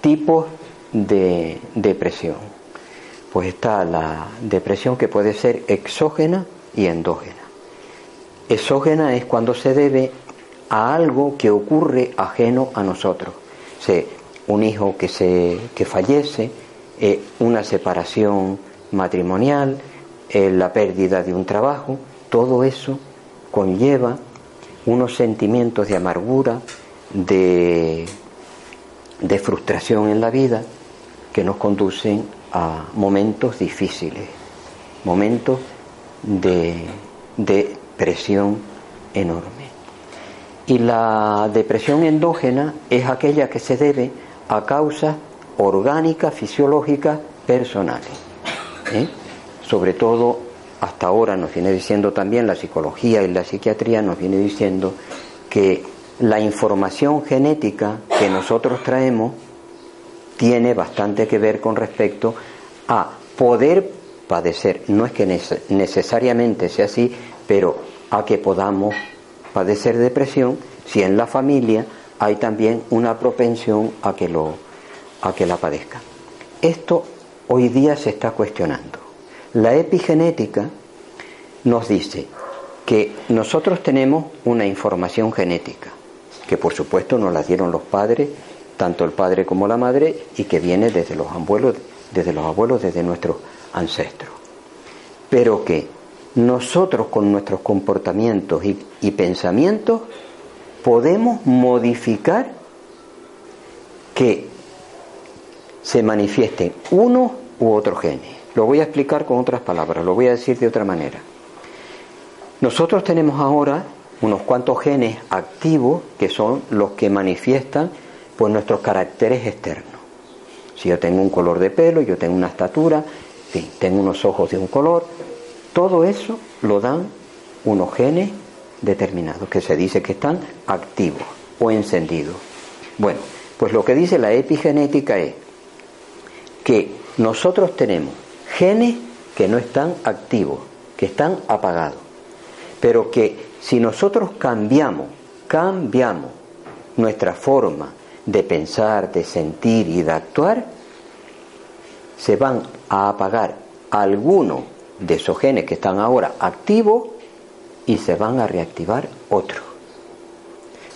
Tipos de depresión. Pues está la depresión que puede ser exógena y endógena. Exógena es cuando se debe a algo que ocurre ajeno a nosotros. un hijo que, se, que fallece, eh, una separación matrimonial, eh, la pérdida de un trabajo, todo eso conlleva unos sentimientos de amargura, de, frustración en la vida, que nos conducen a momentos difíciles, momentos de, de presión enorme. Y la depresión endógena es aquella que se debe a causas orgánicas, fisiológicas, personales. ¿eh? Sobre todo, hasta ahora nos viene diciendo también la psicología y la psiquiatría, nos viene diciendo que la información genética que nosotros traemos tiene bastante que ver con respecto a poder padecer, no es que necesariamente sea así, pero a que podamos padecer depresión si en la familia hay también una propensión a que, lo, a que la padezca. Esto hoy día se está cuestionando. La epigenética nos dice que nosotros tenemos una información genética, que por supuesto nos la dieron los padres tanto el padre como la madre, y que viene desde los abuelos, desde nuestros ancestros. Pero que nosotros con nuestros comportamientos y, y pensamientos podemos modificar que se manifiesten uno u otro genes. Lo voy a explicar con otras palabras, lo voy a decir de otra manera. Nosotros tenemos ahora unos cuantos genes activos que son los que manifiestan pues nuestros caracteres externos. Si yo tengo un color de pelo, yo tengo una estatura, tengo unos ojos de un color, todo eso lo dan unos genes determinados que se dice que están activos o encendidos. Bueno, pues lo que dice la epigenética es que nosotros tenemos genes que no están activos, que están apagados, pero que si nosotros cambiamos, cambiamos nuestra forma de pensar, de sentir y de actuar, se van a apagar algunos de esos genes que están ahora activos y se van a reactivar otros.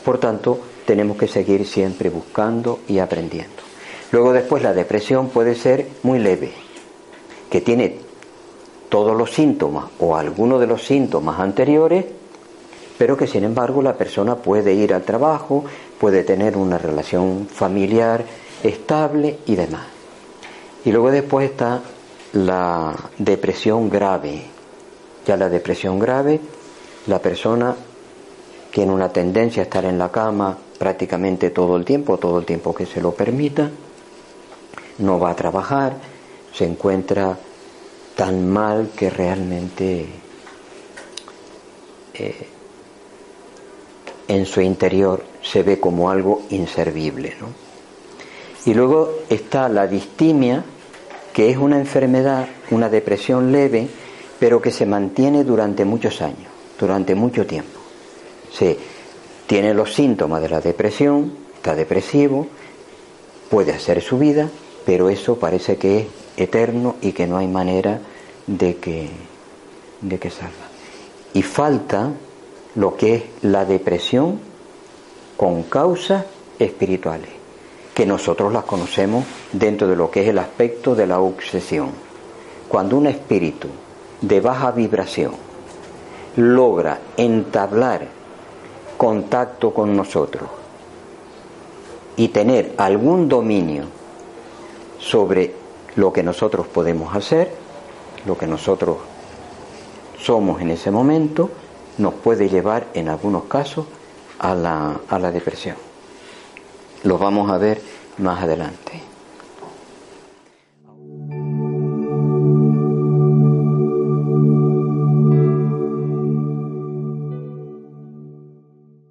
Por tanto, tenemos que seguir siempre buscando y aprendiendo. Luego después la depresión puede ser muy leve, que tiene todos los síntomas o algunos de los síntomas anteriores, pero que sin embargo la persona puede ir al trabajo, puede tener una relación familiar estable y demás. Y luego después está la depresión grave. Ya la depresión grave, la persona tiene una tendencia a estar en la cama prácticamente todo el tiempo, todo el tiempo que se lo permita, no va a trabajar, se encuentra tan mal que realmente eh, en su interior se ve como algo inservible. ¿no? Y luego está la distimia, que es una enfermedad, una depresión leve, pero que se mantiene durante muchos años, durante mucho tiempo. Se tiene los síntomas de la depresión, está depresivo, puede hacer su vida, pero eso parece que es eterno y que no hay manera de que, de que salga. Y falta lo que es la depresión con causas espirituales, que nosotros las conocemos dentro de lo que es el aspecto de la obsesión. Cuando un espíritu de baja vibración logra entablar contacto con nosotros y tener algún dominio sobre lo que nosotros podemos hacer, lo que nosotros somos en ese momento, nos puede llevar en algunos casos a la, a la depresión. Lo vamos a ver más adelante.